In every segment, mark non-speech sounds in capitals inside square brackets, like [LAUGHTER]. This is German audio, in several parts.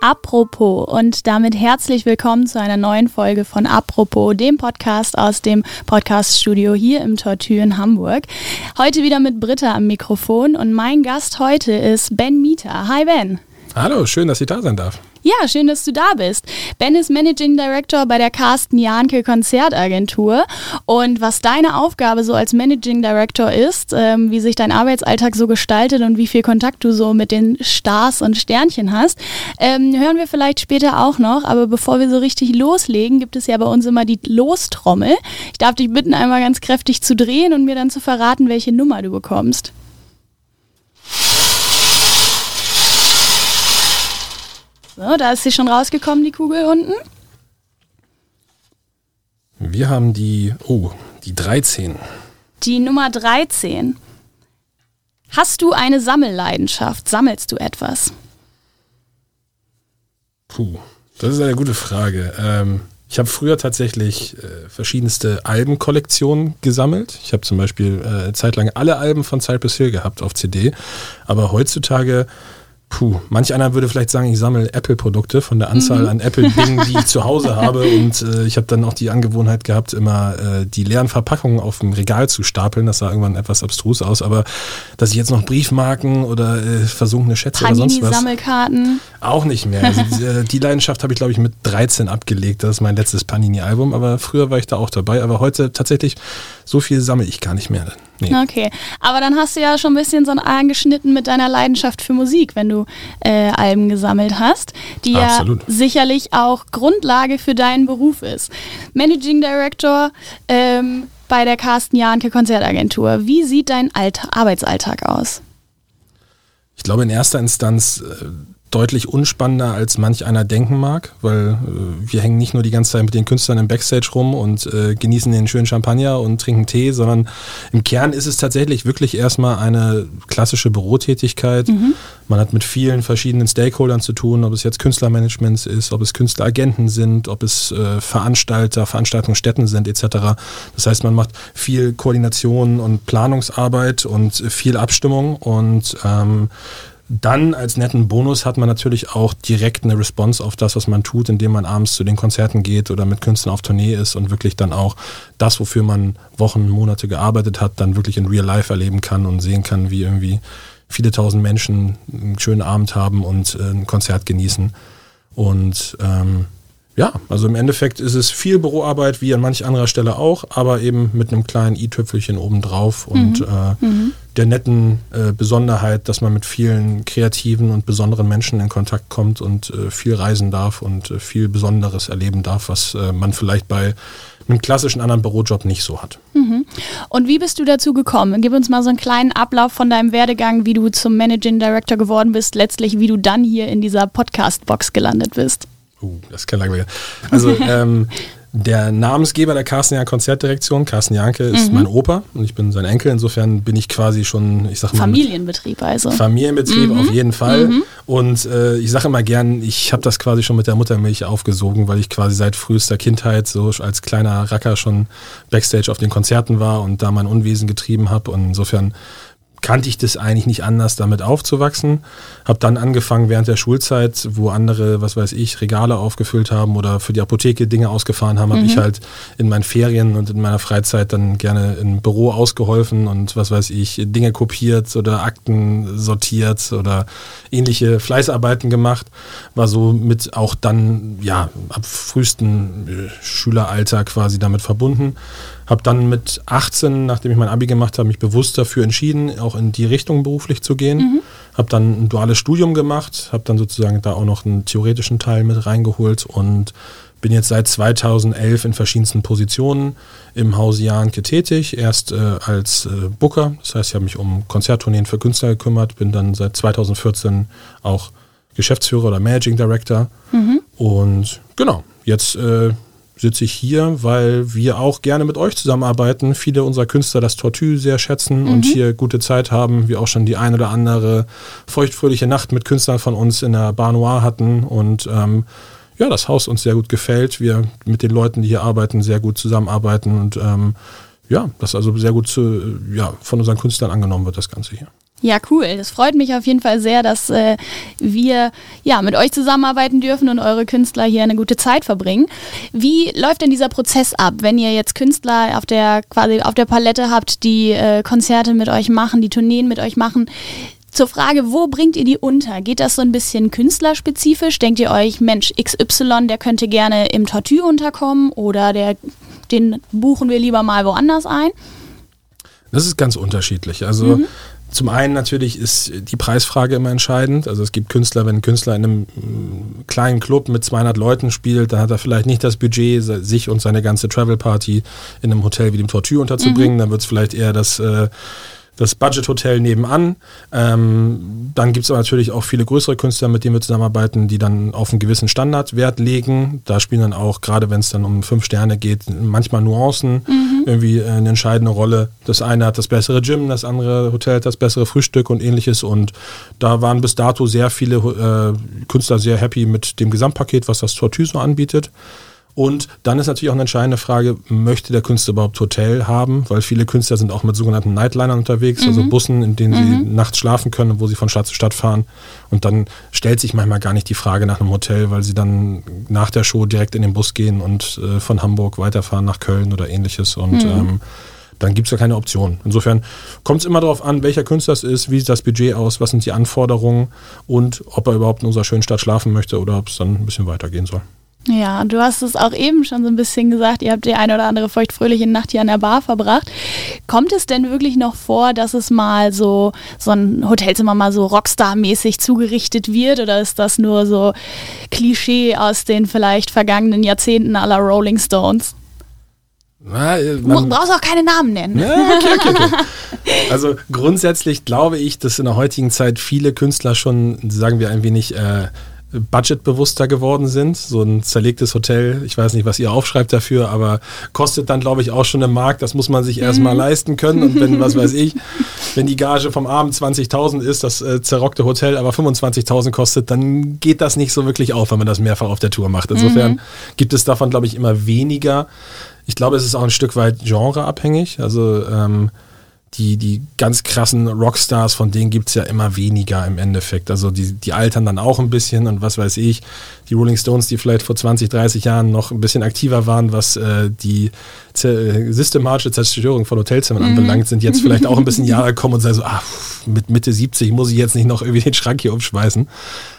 Apropos und damit herzlich willkommen zu einer neuen Folge von Apropos, dem Podcast aus dem Podcaststudio hier im Tortue in Hamburg. Heute wieder mit Britta am Mikrofon und mein Gast heute ist Ben Mieter. Hi Ben. Hallo, schön, dass ich da sein darf. Ja, schön, dass du da bist. Ben ist Managing Director bei der Carsten Janke Konzertagentur. Und was deine Aufgabe so als Managing Director ist, ähm, wie sich dein Arbeitsalltag so gestaltet und wie viel Kontakt du so mit den Stars und Sternchen hast, ähm, hören wir vielleicht später auch noch. Aber bevor wir so richtig loslegen, gibt es ja bei uns immer die Lostrommel. Ich darf dich bitten, einmal ganz kräftig zu drehen und mir dann zu verraten, welche Nummer du bekommst. So, da ist sie schon rausgekommen, die Kugel unten. Wir haben die, oh, die 13. Die Nummer 13. Hast du eine Sammelleidenschaft? Sammelst du etwas? Puh, das ist eine gute Frage. Ähm, ich habe früher tatsächlich äh, verschiedenste Albenkollektionen gesammelt. Ich habe zum Beispiel äh, zeitlang alle Alben von Cypress Hill gehabt auf CD. Aber heutzutage Puh, manch einer würde vielleicht sagen, ich sammle Apple-Produkte von der Anzahl mhm. an Apple-Dingen, die ich [LAUGHS] zu Hause habe. Und äh, ich habe dann auch die Angewohnheit gehabt, immer äh, die leeren Verpackungen auf dem Regal zu stapeln. Das sah irgendwann etwas abstrus aus. Aber dass ich jetzt noch Briefmarken oder äh, versunkene Schätze Panini oder sonst was. Sammelkarten. Auch nicht mehr. Also, [LAUGHS] äh, die Leidenschaft habe ich, glaube ich, mit 13 abgelegt. Das ist mein letztes Panini-Album. Aber früher war ich da auch dabei. Aber heute tatsächlich, so viel sammle ich gar nicht mehr. Nee. Okay, aber dann hast du ja schon ein bisschen so angeschnitten mit deiner Leidenschaft für Musik, wenn du äh, Alben gesammelt hast, die Absolut. ja sicherlich auch Grundlage für deinen Beruf ist. Managing Director ähm, bei der Carsten Jahnke Konzertagentur. Wie sieht dein Alter Arbeitsalltag aus? Ich glaube in erster Instanz äh, deutlich unspannender als manch einer denken mag, weil äh, wir hängen nicht nur die ganze Zeit mit den Künstlern im Backstage rum und äh, genießen den schönen Champagner und trinken Tee, sondern im Kern ist es tatsächlich wirklich erstmal eine klassische Bürotätigkeit. Mhm. Man hat mit vielen verschiedenen Stakeholdern zu tun, ob es jetzt Künstlermanagement ist, ob es Künstleragenten sind, ob es äh, Veranstalter, Veranstaltungsstätten sind etc. Das heißt, man macht viel Koordination und Planungsarbeit und viel Abstimmung und ähm, dann als netten Bonus hat man natürlich auch direkt eine Response auf das, was man tut, indem man abends zu den Konzerten geht oder mit Künstlern auf Tournee ist und wirklich dann auch das, wofür man Wochen, Monate gearbeitet hat, dann wirklich in Real Life erleben kann und sehen kann, wie irgendwie viele tausend Menschen einen schönen Abend haben und äh, ein Konzert genießen. Und ähm, ja, also im Endeffekt ist es viel Büroarbeit, wie an manch anderer Stelle auch, aber eben mit einem kleinen i-Tüpfelchen obendrauf und mhm. Äh, mhm. der netten äh, Besonderheit, dass man mit vielen kreativen und besonderen Menschen in Kontakt kommt und äh, viel reisen darf und äh, viel Besonderes erleben darf, was äh, man vielleicht bei einem klassischen anderen Bürojob nicht so hat. Mhm. Und wie bist du dazu gekommen? Gib uns mal so einen kleinen Ablauf von deinem Werdegang, wie du zum Managing Director geworden bist, letztlich wie du dann hier in dieser Podcast-Box gelandet bist. Uh, das ist kein langweiliger. Also [LAUGHS] ähm, der Namensgeber der Carsten Janke Konzertdirektion, Carsten Janke, ist mhm. mein Opa und ich bin sein Enkel. Insofern bin ich quasi schon, ich sag mal. Familienbetrieb also. Familienbetrieb mhm. auf jeden Fall. Mhm. Und äh, ich sage immer gern, ich habe das quasi schon mit der Muttermilch aufgesogen, weil ich quasi seit frühester Kindheit so als kleiner Racker schon Backstage auf den Konzerten war und da mein Unwesen getrieben habe. Und insofern kannte ich das eigentlich nicht anders, damit aufzuwachsen. Habe dann angefangen während der Schulzeit, wo andere, was weiß ich, Regale aufgefüllt haben oder für die Apotheke Dinge ausgefahren haben, mhm. habe ich halt in meinen Ferien und in meiner Freizeit dann gerne im Büro ausgeholfen und was weiß ich, Dinge kopiert oder Akten sortiert oder ähnliche Fleißarbeiten gemacht. War so mit auch dann, ja, ab frühesten äh, Schüleralter quasi damit verbunden. Habe dann mit 18, nachdem ich mein Abi gemacht habe, mich bewusst dafür entschieden, auch in die Richtung beruflich zu gehen. Mhm. Habe dann ein duales Studium gemacht, habe dann sozusagen da auch noch einen theoretischen Teil mit reingeholt und bin jetzt seit 2011 in verschiedensten Positionen im Hause Jahnke tätig. Erst äh, als äh, Booker, das heißt, ich habe mich um Konzerttourneen für Künstler gekümmert, bin dann seit 2014 auch Geschäftsführer oder Managing Director. Mhm. Und genau, jetzt äh, sitze ich hier, weil wir auch gerne mit euch zusammenarbeiten. Viele unserer Künstler das Tortue sehr schätzen mhm. und hier gute Zeit haben. Wir auch schon die ein oder andere feuchtfröhliche Nacht mit Künstlern von uns in der Bar Noir hatten und ähm, ja, das Haus uns sehr gut gefällt. Wir mit den Leuten, die hier arbeiten, sehr gut zusammenarbeiten und ähm, ja, das also sehr gut zu, ja, von unseren Künstlern angenommen wird, das Ganze hier. Ja, cool. Das freut mich auf jeden Fall sehr, dass äh, wir ja mit euch zusammenarbeiten dürfen und eure Künstler hier eine gute Zeit verbringen. Wie läuft denn dieser Prozess ab, wenn ihr jetzt Künstler auf der quasi auf der Palette habt, die äh, Konzerte mit euch machen, die Tourneen mit euch machen? Zur Frage, wo bringt ihr die unter? Geht das so ein bisschen künstlerspezifisch? Denkt ihr euch, Mensch, XY, der könnte gerne im Tortue unterkommen oder der, den buchen wir lieber mal woanders ein? Das ist ganz unterschiedlich. Also mhm. Zum einen natürlich ist die Preisfrage immer entscheidend. Also es gibt Künstler, wenn ein Künstler in einem mm, kleinen Club mit 200 Leuten spielt, dann hat er vielleicht nicht das Budget, sich und seine ganze Travel Party in einem Hotel wie dem Tortue unterzubringen. Mhm. Dann wird es vielleicht eher das äh, das Budget-Hotel nebenan. Ähm, dann gibt es aber natürlich auch viele größere Künstler, mit denen wir zusammenarbeiten, die dann auf einen gewissen Standard Wert legen. Da spielen dann auch, gerade wenn es dann um fünf Sterne geht, manchmal Nuancen mhm. Irgendwie eine entscheidende Rolle. Das eine hat das bessere Gym, das andere Hotel hat das bessere Frühstück und ähnliches. Und da waren bis dato sehr viele äh, Künstler sehr happy mit dem Gesamtpaket, was das Tortue so anbietet. Und dann ist natürlich auch eine entscheidende Frage, möchte der Künstler überhaupt Hotel haben? Weil viele Künstler sind auch mit sogenannten Nightlinern unterwegs, also mhm. also Bussen, in denen mhm. sie nachts schlafen können, wo sie von Stadt zu Stadt fahren. Und dann stellt sich manchmal gar nicht die Frage nach einem Hotel, weil sie dann nach der Show direkt in den Bus gehen und äh, von Hamburg weiterfahren nach Köln oder ähnliches. Und mhm. ähm, dann gibt es ja keine Option. Insofern kommt es immer darauf an, welcher Künstler es ist, wie sieht das Budget aus, was sind die Anforderungen und ob er überhaupt in unserer schönen Stadt schlafen möchte oder ob es dann ein bisschen weitergehen soll. Ja, du hast es auch eben schon so ein bisschen gesagt, ihr habt die eine oder andere feuchtfröhliche Nacht hier an der Bar verbracht. Kommt es denn wirklich noch vor, dass es mal so, so ein Hotelzimmer mal so Rockstar-mäßig zugerichtet wird oder ist das nur so Klischee aus den vielleicht vergangenen Jahrzehnten aller Rolling Stones? Na, äh, du brauchst auch keine Namen nennen. Ja, okay, okay, okay. [LAUGHS] Also grundsätzlich glaube ich, dass in der heutigen Zeit viele Künstler schon, sagen wir ein wenig, äh, budgetbewusster geworden sind. So ein zerlegtes Hotel, ich weiß nicht, was ihr aufschreibt dafür, aber kostet dann, glaube ich, auch schon im Markt. Das muss man sich erstmal mhm. leisten können. Und wenn, was weiß ich, [LAUGHS] wenn die Gage vom Abend 20.000 ist, das äh, zerrockte Hotel aber 25.000 kostet, dann geht das nicht so wirklich auf, wenn man das mehrfach auf der Tour macht. Insofern mhm. gibt es davon, glaube ich, immer weniger. Ich glaube, es ist auch ein Stück weit genreabhängig. Also ähm, die, die ganz krassen Rockstars, von denen gibt es ja immer weniger im Endeffekt. Also die, die altern dann auch ein bisschen und was weiß ich, die Rolling Stones, die vielleicht vor 20, 30 Jahren noch ein bisschen aktiver waren, was äh, die systematische Zerstörung von Hotelzimmern mhm. anbelangt, sind jetzt vielleicht auch ein bisschen [LAUGHS] Jahre gekommen und sagen so, ah, mit Mitte 70 muss ich jetzt nicht noch irgendwie den Schrank hier umschmeißen.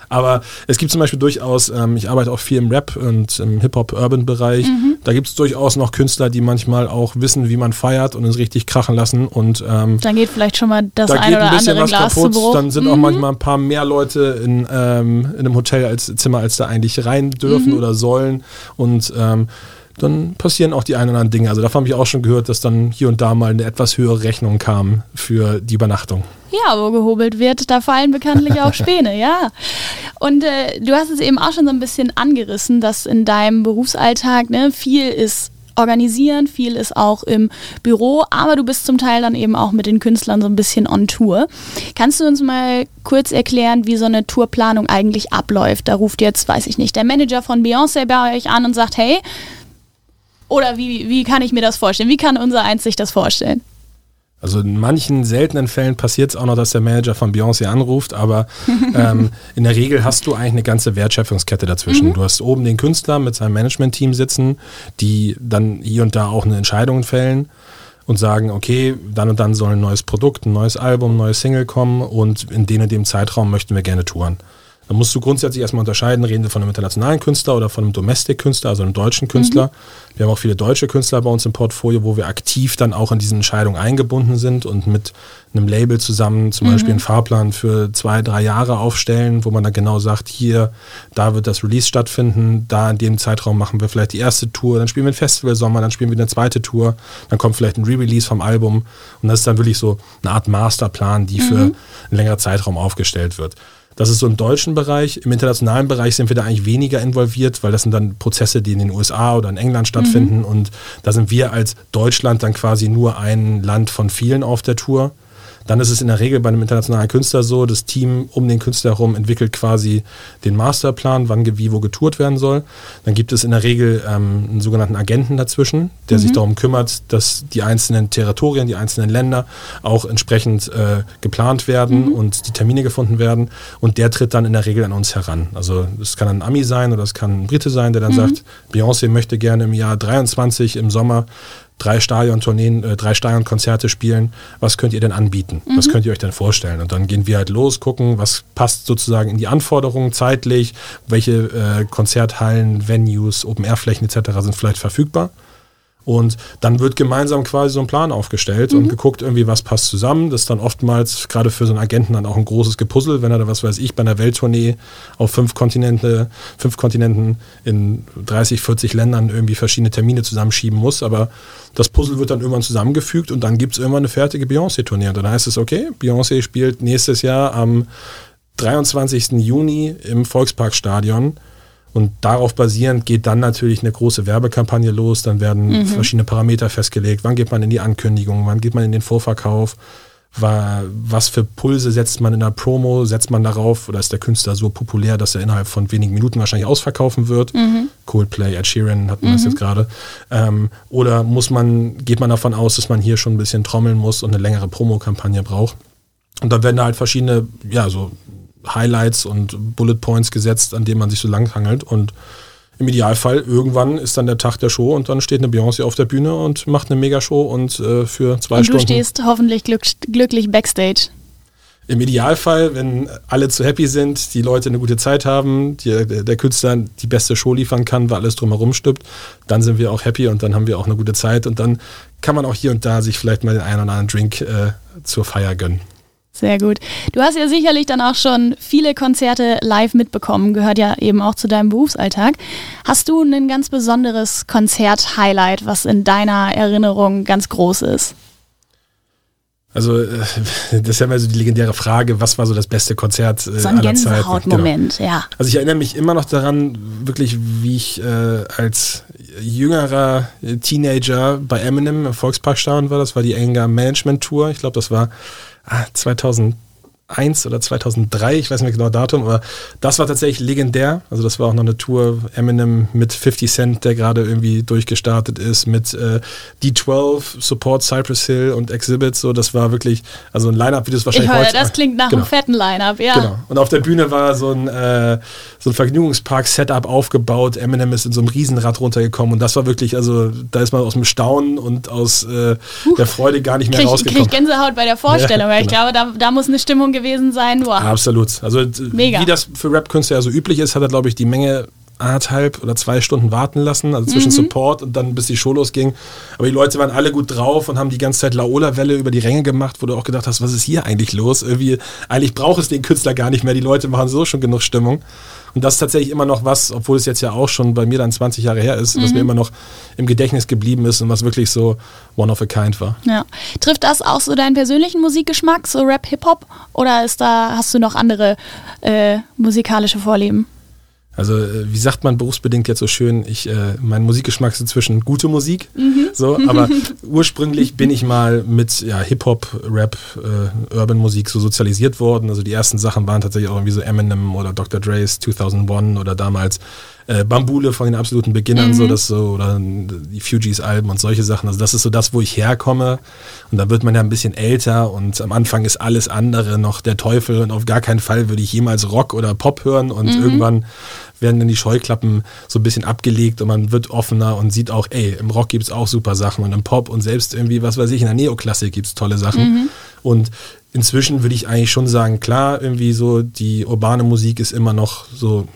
Aber es gibt zum Beispiel durchaus, ähm, ich arbeite auch viel im Rap und im Hip-Hop-Urban-Bereich. Mhm. Da gibt es durchaus noch Künstler, die manchmal auch wissen, wie man feiert und es richtig krachen lassen. Und ähm, dann geht vielleicht schon mal das da ein oder ein andere Glas kaputt. Dann sind mhm. auch manchmal ein paar mehr Leute in, ähm, in einem Hotel als Zimmer, als da eigentlich rein dürfen mhm. oder sollen. Und ähm, dann passieren auch die ein oder anderen Dinge. Also davon habe ich auch schon gehört, dass dann hier und da mal eine etwas höhere Rechnung kam für die Übernachtung. Ja, wo gehobelt wird, da fallen bekanntlich auch [LAUGHS] Späne, ja. Und äh, du hast es eben auch schon so ein bisschen angerissen, dass in deinem Berufsalltag ne, viel ist organisieren, viel ist auch im Büro, aber du bist zum Teil dann eben auch mit den Künstlern so ein bisschen on Tour. Kannst du uns mal kurz erklären, wie so eine Tourplanung eigentlich abläuft? Da ruft jetzt, weiß ich nicht, der Manager von Beyoncé bei euch an und sagt, hey, oder wie, wie kann ich mir das vorstellen? Wie kann unser Eins sich das vorstellen? Also in manchen seltenen Fällen passiert es auch noch, dass der Manager von Beyoncé anruft, aber [LAUGHS] ähm, in der Regel hast du eigentlich eine ganze Wertschöpfungskette dazwischen. Mhm. Du hast oben den Künstler mit seinem Management-Team sitzen, die dann hier und da auch eine Entscheidung fällen und sagen, okay, dann und dann soll ein neues Produkt, ein neues Album, ein neues Single kommen und in dem und dem Zeitraum möchten wir gerne touren. Dann musst du grundsätzlich erstmal unterscheiden, reden wir von einem internationalen Künstler oder von einem Domestic-Künstler, also einem deutschen Künstler. Mhm. Wir haben auch viele deutsche Künstler bei uns im Portfolio, wo wir aktiv dann auch in diese Entscheidung eingebunden sind und mit einem Label zusammen zum mhm. Beispiel einen Fahrplan für zwei, drei Jahre aufstellen, wo man dann genau sagt, hier, da wird das Release stattfinden, da in dem Zeitraum machen wir vielleicht die erste Tour, dann spielen wir ein Festival Sommer, dann spielen wir eine zweite Tour, dann kommt vielleicht ein Re-Release vom Album und das ist dann wirklich so eine Art Masterplan, die mhm. für einen längeren Zeitraum aufgestellt wird. Das ist so im deutschen Bereich. Im internationalen Bereich sind wir da eigentlich weniger involviert, weil das sind dann Prozesse, die in den USA oder in England stattfinden. Mhm. Und da sind wir als Deutschland dann quasi nur ein Land von vielen auf der Tour. Dann ist es in der Regel bei einem internationalen Künstler so, das Team um den Künstler herum entwickelt quasi den Masterplan, wann wie wo getourt werden soll. Dann gibt es in der Regel ähm, einen sogenannten Agenten dazwischen, der mhm. sich darum kümmert, dass die einzelnen Territorien, die einzelnen Länder auch entsprechend äh, geplant werden mhm. und die Termine gefunden werden. Und der tritt dann in der Regel an uns heran. Also es kann ein Ami sein oder es kann ein Brite sein, der dann mhm. sagt, Beyoncé möchte gerne im Jahr 23 im Sommer drei Stadiontourneen, äh, drei Stadionkonzerte spielen. Was könnt ihr denn anbieten? Mhm. Was könnt ihr euch denn vorstellen? Und dann gehen wir halt los, gucken, was passt sozusagen in die Anforderungen zeitlich, welche äh, Konzerthallen, Venues, Open-Air-Flächen etc. sind vielleicht verfügbar. Und dann wird gemeinsam quasi so ein Plan aufgestellt mhm. und geguckt, irgendwie, was passt zusammen. Das ist dann oftmals gerade für so einen Agenten dann auch ein großes Gepuzzle, wenn er da, was weiß ich, bei einer Welttournee auf fünf Kontinente, fünf Kontinenten in 30, 40 Ländern irgendwie verschiedene Termine zusammenschieben muss. Aber das Puzzle wird dann irgendwann zusammengefügt und dann gibt es irgendwann eine fertige Beyoncé-Tournee. Und dann heißt es, okay, Beyoncé spielt nächstes Jahr am 23. Juni im Volksparkstadion und darauf basierend geht dann natürlich eine große Werbekampagne los. Dann werden mhm. verschiedene Parameter festgelegt. Wann geht man in die Ankündigung? Wann geht man in den Vorverkauf? Was für Pulse setzt man in der Promo? Setzt man darauf? Oder ist der Künstler so populär, dass er innerhalb von wenigen Minuten wahrscheinlich ausverkaufen wird? Mhm. Coldplay, Ed Sheeran hatten wir mhm. das jetzt gerade. Ähm, oder muss man, geht man davon aus, dass man hier schon ein bisschen trommeln muss und eine längere Promokampagne braucht? Und dann werden da halt verschiedene, ja, so Highlights und Bullet Points gesetzt, an denen man sich so langhangelt und im Idealfall irgendwann ist dann der Tag der Show und dann steht eine Beyoncé auf der Bühne und macht eine Megashow und äh, für zwei und Stunden. Du stehst hoffentlich glück glücklich backstage. Im Idealfall, wenn alle zu happy sind, die Leute eine gute Zeit haben, die, der Künstler die beste Show liefern kann, weil alles drumherum stimmt, dann sind wir auch happy und dann haben wir auch eine gute Zeit und dann kann man auch hier und da sich vielleicht mal den einen oder anderen Drink äh, zur Feier gönnen. Sehr gut. Du hast ja sicherlich dann auch schon viele Konzerte live mitbekommen, gehört ja eben auch zu deinem Berufsalltag. Hast du ein ganz besonderes Konzert-Highlight, was in deiner Erinnerung ganz groß ist? Also, äh, [LAUGHS] das ist ja immer so die legendäre Frage, was war so das beste Konzert äh, so ein Gänsehautmoment, genau. ja. Also ich erinnere mich immer noch daran, wirklich, wie ich äh, als jüngerer Teenager bei Eminem im Volksparkstadion war. Das war die Anger Management Tour. Ich glaube, das war Ah, 2000 2001 ah, oder 2003, ich weiß nicht genau Datum, aber das war tatsächlich legendär. Also das war auch noch eine Tour Eminem mit 50 Cent, der gerade irgendwie durchgestartet ist, mit äh, D12, Support Cypress Hill und Exhibit. So, das war wirklich, also ein Line-Up, wie das wahrscheinlich ich höre, heute. Das klingt nach genau. einem fetten Line-Up, ja. Genau. Und auf der Bühne war so ein, äh, so ein Vergnügungspark-Setup aufgebaut. Eminem ist in so einem Riesenrad runtergekommen und das war wirklich, also da ist man aus dem Staunen und aus äh, der Freude gar nicht mehr krieg, rausgekommen. Ich krieg Gänsehaut bei der Vorstellung, [LAUGHS] ja, weil genau. ich glaube, da, da muss eine Stimmung gewesen sein. Wow. Absolut. Also Mega. wie das für Rap-Künstler ja so üblich ist, hat er, glaube ich, die Menge anderthalb oder zwei Stunden warten lassen, also zwischen mhm. Support und dann bis die Show losging. Aber die Leute waren alle gut drauf und haben die ganze Zeit Laola-Welle über die Ränge gemacht, wo du auch gedacht hast, was ist hier eigentlich los? Irgendwie, eigentlich braucht es den Künstler gar nicht mehr, die Leute machen so schon genug Stimmung. Und das ist tatsächlich immer noch was, obwohl es jetzt ja auch schon bei mir dann 20 Jahre her ist, mhm. was mir immer noch im Gedächtnis geblieben ist und was wirklich so one of a kind war. Ja. Trifft das auch so deinen persönlichen Musikgeschmack, so Rap, Hip-Hop? Oder ist da, hast du noch andere äh, musikalische Vorlieben? Also äh, wie sagt man berufsbedingt jetzt so schön, ich, äh, mein Musikgeschmack ist inzwischen gute Musik. Mhm. So, aber [LAUGHS] ursprünglich bin ich mal mit ja, Hip-Hop, Rap, äh, Urban-Musik so sozialisiert worden. Also die ersten Sachen waren tatsächlich auch irgendwie so Eminem oder Dr. Dre's 2001 oder damals äh, Bambule von den absoluten Beginnern, mhm. so das so, oder die Fugees-Alben und solche Sachen. Also das ist so das, wo ich herkomme. Und da wird man ja ein bisschen älter und am Anfang ist alles andere noch der Teufel und auf gar keinen Fall würde ich jemals Rock oder Pop hören und mhm. irgendwann werden dann die Scheuklappen so ein bisschen abgelegt und man wird offener und sieht auch, ey, im Rock gibt es auch super Sachen und im Pop und selbst irgendwie, was weiß ich, in der Neoklassik gibt es tolle Sachen. Mhm. Und inzwischen würde ich eigentlich schon sagen, klar, irgendwie so die urbane Musik ist immer noch so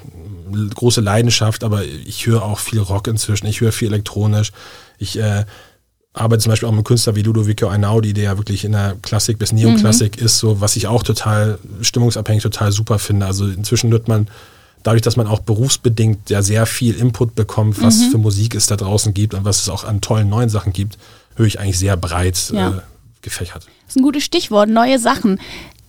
große Leidenschaft, aber ich höre auch viel Rock inzwischen, ich höre viel elektronisch. Ich äh, arbeite zum Beispiel auch mit einem Künstler wie Ludovico Einaudi, der ja wirklich in der Klassik bis Neoklassik mhm. ist, so was ich auch total stimmungsabhängig total super finde. Also inzwischen wird man dadurch, dass man auch berufsbedingt ja sehr viel Input bekommt, was mhm. für Musik es da draußen gibt und was es auch an tollen neuen Sachen gibt, höre ich eigentlich sehr breit ja. äh, gefächert. Das ist ein gutes Stichwort, neue Sachen.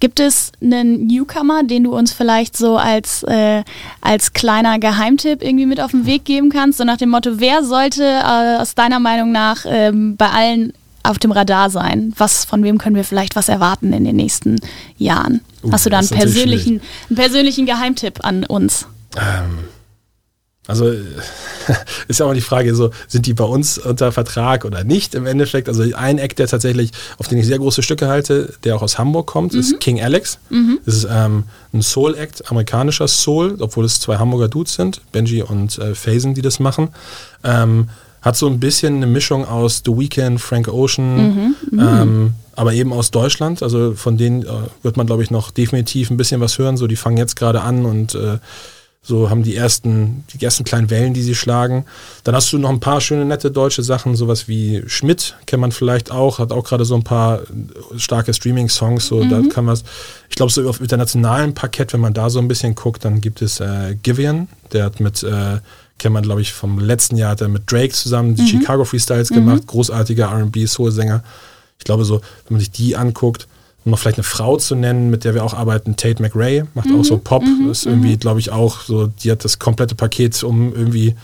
Gibt es einen Newcomer, den du uns vielleicht so als, äh, als kleiner Geheimtipp irgendwie mit auf den Weg geben kannst? So nach dem Motto, wer sollte äh, aus deiner Meinung nach ähm, bei allen auf dem Radar sein? Was, von wem können wir vielleicht was erwarten in den nächsten Jahren? Uh, Hast du da einen persönlichen, einen persönlichen Geheimtipp an uns? Ähm, also [LAUGHS] ist ja auch die Frage, so sind die bei uns unter Vertrag oder nicht im Endeffekt. Also ein Act, der tatsächlich, auf den ich sehr große Stücke halte, der auch aus Hamburg kommt, mhm. ist King Alex. Mhm. Das ist ähm, ein Soul-Act, amerikanischer Soul, obwohl es zwei Hamburger Dudes sind, Benji und äh, Faison, die das machen. Ähm, hat so ein bisschen eine Mischung aus The Weeknd, Frank Ocean, mhm. mhm. Ähm, aber eben aus Deutschland. Also von denen äh, wird man, glaube ich, noch definitiv ein bisschen was hören. So, die fangen jetzt gerade an und äh, so haben die ersten, die ersten kleinen Wellen, die sie schlagen. Dann hast du noch ein paar schöne, nette deutsche Sachen, sowas wie Schmidt, kennt man vielleicht auch, hat auch gerade so ein paar starke Streaming-Songs, so mhm. da kann man ich glaube, so auf internationalem Parkett, wenn man da so ein bisschen guckt, dann gibt es äh, Givian, der hat mit, äh, kennt man glaube ich vom letzten Jahr, hat er mit Drake zusammen die mhm. Chicago Freestyles mhm. gemacht, großartiger R&B, Soul-Sänger. Ich glaube so, wenn man sich die anguckt, um noch vielleicht eine Frau zu nennen, mit der wir auch arbeiten, Tate McRae, macht mhm. auch so Pop, mhm. ist irgendwie, mhm. glaube ich, auch so, die hat das komplette Paket, um irgendwie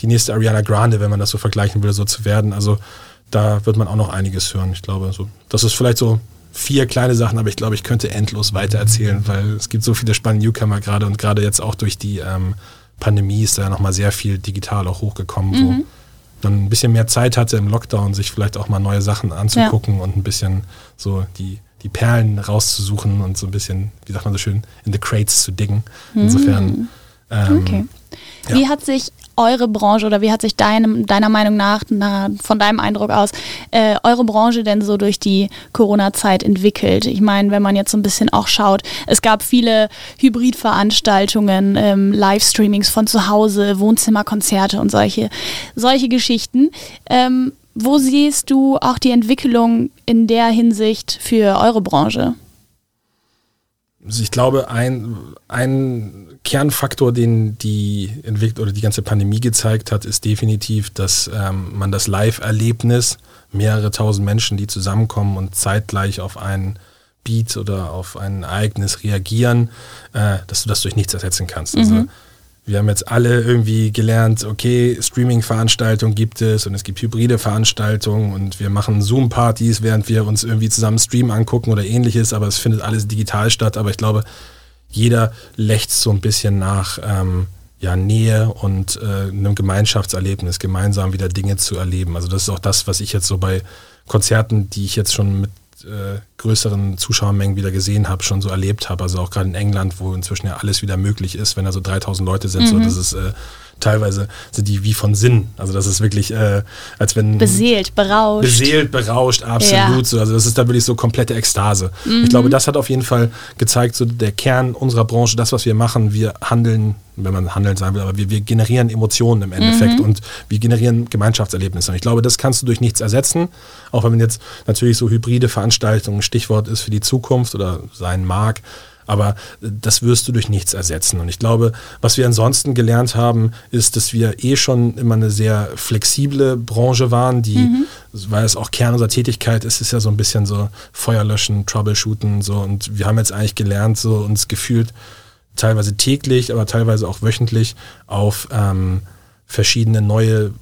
die nächste Ariana Grande, wenn man das so vergleichen will, so zu werden. Also da wird man auch noch einiges hören. Ich glaube, so, das ist vielleicht so vier kleine Sachen, aber ich glaube, ich könnte endlos weiter erzählen, weil es gibt so viele spannende Newcomer gerade und gerade jetzt auch durch die ähm, Pandemie ist da nochmal sehr viel digital auch hochgekommen, wo mhm. man ein bisschen mehr Zeit hatte im Lockdown, sich vielleicht auch mal neue Sachen anzugucken ja. und ein bisschen so die die Perlen rauszusuchen und so ein bisschen, wie sagt man so schön, in the crates zu diggen. Insofern. Mm. Ähm, okay. Ja. Wie hat sich eure Branche oder wie hat sich deinem, deiner Meinung nach, na, von deinem Eindruck aus, äh, eure Branche denn so durch die Corona-Zeit entwickelt? Ich meine, wenn man jetzt so ein bisschen auch schaut, es gab viele Hybridveranstaltungen, ähm, Livestreamings von zu Hause, Wohnzimmerkonzerte und solche, solche Geschichten. Ähm, wo siehst du auch die Entwicklung in der Hinsicht für eure Branche? Also ich glaube, ein, ein Kernfaktor, den die Entwicklung oder die ganze Pandemie gezeigt hat, ist definitiv, dass ähm, man das Live-Erlebnis, mehrere tausend Menschen, die zusammenkommen und zeitgleich auf einen Beat oder auf ein Ereignis reagieren, äh, dass du das durch nichts ersetzen kannst. Also mhm. Wir haben jetzt alle irgendwie gelernt, okay, Streaming-Veranstaltungen gibt es und es gibt hybride Veranstaltungen und wir machen Zoom-Partys, während wir uns irgendwie zusammen Stream angucken oder ähnliches, aber es findet alles digital statt. Aber ich glaube, jeder lächzt so ein bisschen nach ähm, ja, Nähe und äh, einem Gemeinschaftserlebnis, gemeinsam wieder Dinge zu erleben. Also das ist auch das, was ich jetzt so bei Konzerten, die ich jetzt schon mit äh, größeren Zuschauermengen wieder gesehen habe, schon so erlebt habe. Also auch gerade in England, wo inzwischen ja alles wieder möglich ist, wenn da so 3000 Leute sind, mhm. so das ist äh, teilweise sind die wie von Sinn. Also das ist wirklich, äh, als wenn... Beseelt, berauscht. Beseelt, berauscht, absolut. Ja. So. Also das ist da wirklich so komplette Ekstase. Mhm. Ich glaube, das hat auf jeden Fall gezeigt, so der Kern unserer Branche, das, was wir machen, wir handeln, wenn man handeln sein will, aber wir, wir generieren Emotionen im Endeffekt mhm. und wir generieren Gemeinschaftserlebnisse. Und ich glaube, das kannst du durch nichts ersetzen, auch wenn man jetzt natürlich so hybride Veranstaltungen Stichwort ist für die Zukunft oder sein mag. Aber das wirst du durch nichts ersetzen. Und ich glaube, was wir ansonsten gelernt haben, ist, dass wir eh schon immer eine sehr flexible Branche waren, die, mhm. weil es auch Kern unserer Tätigkeit ist, ist ja so ein bisschen so Feuerlöschen, Troubleshooten, so. Und wir haben jetzt eigentlich gelernt, so uns gefühlt teilweise täglich, aber teilweise auch wöchentlich auf ähm, verschiedene neue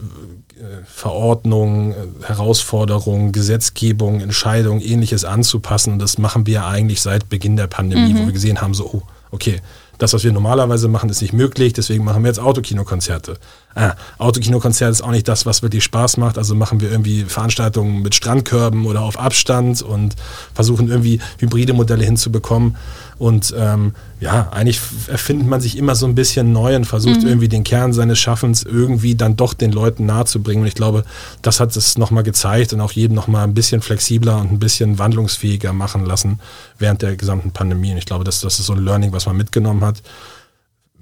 Verordnungen, Herausforderungen, Gesetzgebung, Entscheidungen, ähnliches anzupassen. Und das machen wir eigentlich seit Beginn der Pandemie, mhm. wo wir gesehen haben, so, oh, okay, das, was wir normalerweise machen, ist nicht möglich, deswegen machen wir jetzt Autokinokonzerte. Ah, Autokinokonzert ist auch nicht das, was wirklich Spaß macht, also machen wir irgendwie Veranstaltungen mit Strandkörben oder auf Abstand und versuchen irgendwie hybride Modelle hinzubekommen. Und ähm, ja, eigentlich erfindet man sich immer so ein bisschen neu und versucht mhm. irgendwie den Kern seines Schaffens irgendwie dann doch den Leuten nahezubringen. Und ich glaube, das hat es nochmal gezeigt und auch jeden nochmal ein bisschen flexibler und ein bisschen wandlungsfähiger machen lassen während der gesamten Pandemie. Und ich glaube, das, das ist so ein Learning, was man mitgenommen hat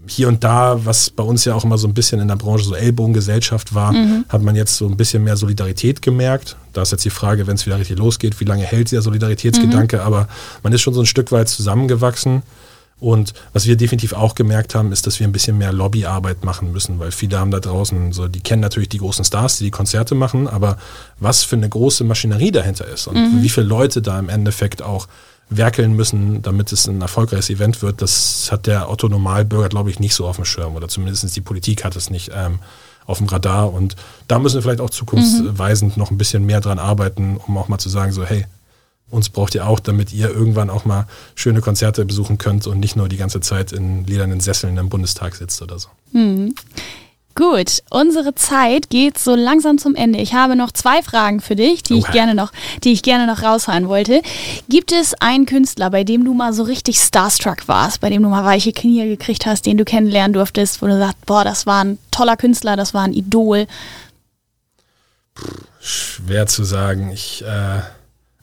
hier und da, was bei uns ja auch immer so ein bisschen in der Branche so Ellbogengesellschaft war, mhm. hat man jetzt so ein bisschen mehr Solidarität gemerkt. Da ist jetzt die Frage, wenn es wieder richtig losgeht, wie lange hält der Solidaritätsgedanke, mhm. aber man ist schon so ein Stück weit zusammengewachsen. Und was wir definitiv auch gemerkt haben, ist, dass wir ein bisschen mehr Lobbyarbeit machen müssen, weil viele haben da draußen so, die kennen natürlich die großen Stars, die die Konzerte machen, aber was für eine große Maschinerie dahinter ist und mhm. wie viele Leute da im Endeffekt auch werkeln müssen, damit es ein erfolgreiches Event wird, das hat der Otto Normalbürger, glaube ich, nicht so auf dem Schirm oder zumindest die Politik hat es nicht ähm, auf dem Radar und da müssen wir vielleicht auch zukunftsweisend mhm. noch ein bisschen mehr dran arbeiten, um auch mal zu sagen, so hey, uns braucht ihr auch, damit ihr irgendwann auch mal schöne Konzerte besuchen könnt und nicht nur die ganze Zeit in ledernen Sesseln im Bundestag sitzt oder so. Mhm. Gut, unsere Zeit geht so langsam zum Ende. Ich habe noch zwei Fragen für dich, die ich gerne noch, die ich gerne noch raushauen wollte. Gibt es einen Künstler, bei dem du mal so richtig starstruck warst, bei dem du mal weiche Knie gekriegt hast, den du kennenlernen durftest, wo du sagst, boah, das war ein toller Künstler, das war ein Idol? Schwer zu sagen. Ich, äh,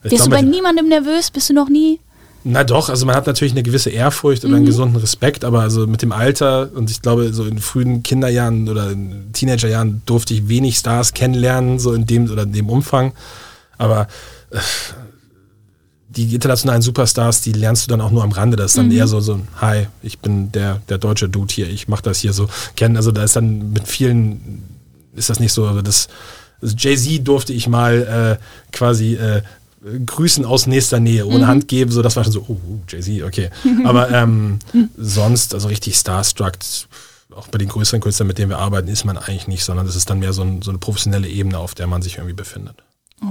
ich Bist du bei niemandem nervös? Bist du noch nie? Na doch, also man hat natürlich eine gewisse Ehrfurcht oder mhm. einen gesunden Respekt, aber also mit dem Alter und ich glaube, so in frühen Kinderjahren oder in Teenagerjahren durfte ich wenig Stars kennenlernen, so in dem oder in dem Umfang. Aber äh, die internationalen Superstars, die lernst du dann auch nur am Rande. Das ist dann mhm. eher so, so ein Hi, ich bin der, der deutsche Dude hier, ich mache das hier so kennen. Also da ist dann mit vielen, ist das nicht so, also das also Jay-Z durfte ich mal äh, quasi äh, Grüßen aus nächster Nähe, ohne mhm. Hand geben, so das war schon so, oh, Jay-Z, okay. Aber ähm, sonst, also richtig starstruck, auch bei den größeren Künstlern, mit denen wir arbeiten, ist man eigentlich nicht, sondern das ist dann mehr so, ein, so eine professionelle Ebene, auf der man sich irgendwie befindet.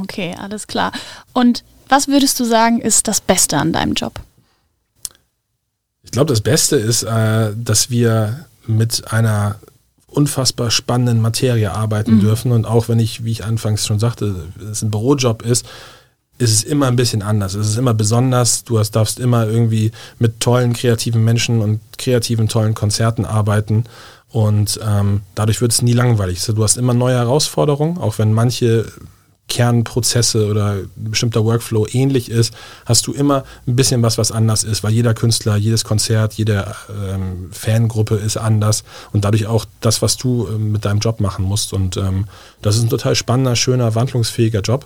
Okay, alles klar. Und was würdest du sagen, ist das Beste an deinem Job? Ich glaube, das Beste ist, äh, dass wir mit einer unfassbar spannenden Materie arbeiten mhm. dürfen. Und auch wenn ich, wie ich anfangs schon sagte, es ein Bürojob ist, ist es immer ein bisschen anders. Es ist immer besonders. Du hast, darfst immer irgendwie mit tollen, kreativen Menschen und kreativen, tollen Konzerten arbeiten. Und ähm, dadurch wird es nie langweilig. Du hast immer neue Herausforderungen, auch wenn manche Kernprozesse oder bestimmter Workflow ähnlich ist, hast du immer ein bisschen was, was anders ist, weil jeder Künstler, jedes Konzert, jede ähm, Fangruppe ist anders und dadurch auch das, was du ähm, mit deinem Job machen musst. Und ähm, das ist ein total spannender, schöner, wandlungsfähiger Job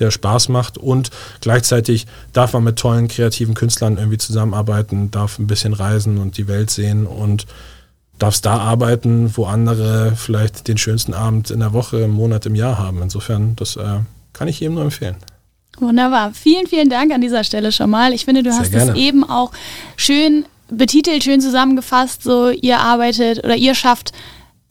der Spaß macht und gleichzeitig darf man mit tollen kreativen Künstlern irgendwie zusammenarbeiten, darf ein bisschen reisen und die Welt sehen und darfst da arbeiten, wo andere vielleicht den schönsten Abend in der Woche, im Monat, im Jahr haben. Insofern, das äh, kann ich jedem nur empfehlen. Wunderbar. Vielen, vielen Dank an dieser Stelle schon mal. Ich finde, du Sehr hast es eben auch schön betitelt, schön zusammengefasst. So, ihr arbeitet oder ihr schafft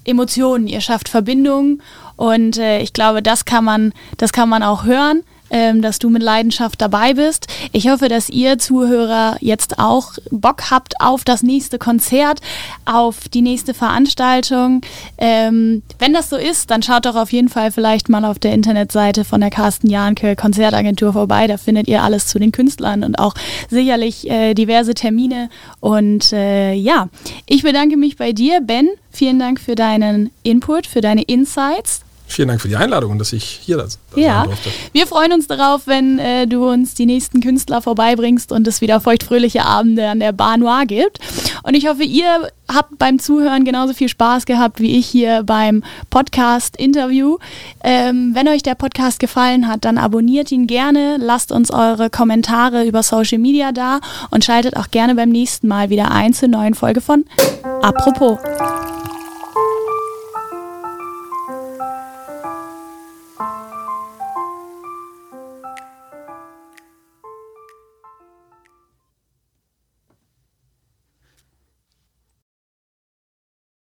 Emotionen, ihr schafft Verbindungen und äh, ich glaube, das kann man, das kann man auch hören. Ähm, dass du mit Leidenschaft dabei bist. Ich hoffe, dass ihr Zuhörer jetzt auch Bock habt auf das nächste Konzert, auf die nächste Veranstaltung. Ähm, wenn das so ist, dann schaut doch auf jeden Fall vielleicht mal auf der Internetseite von der Carsten Jahnke Konzertagentur vorbei. Da findet ihr alles zu den Künstlern und auch sicherlich äh, diverse Termine. Und äh, ja, ich bedanke mich bei dir, Ben. Vielen Dank für deinen Input, für deine Insights. Vielen Dank für die Einladung und dass ich hier das, das ja. durfte. Wir freuen uns darauf, wenn äh, du uns die nächsten Künstler vorbeibringst und es wieder feuchtfröhliche Abende an der Bar Noir gibt. Und ich hoffe, ihr habt beim Zuhören genauso viel Spaß gehabt wie ich hier beim Podcast-Interview. Ähm, wenn euch der Podcast gefallen hat, dann abonniert ihn gerne, lasst uns eure Kommentare über Social Media da und schaltet auch gerne beim nächsten Mal wieder ein zur neuen Folge von Apropos.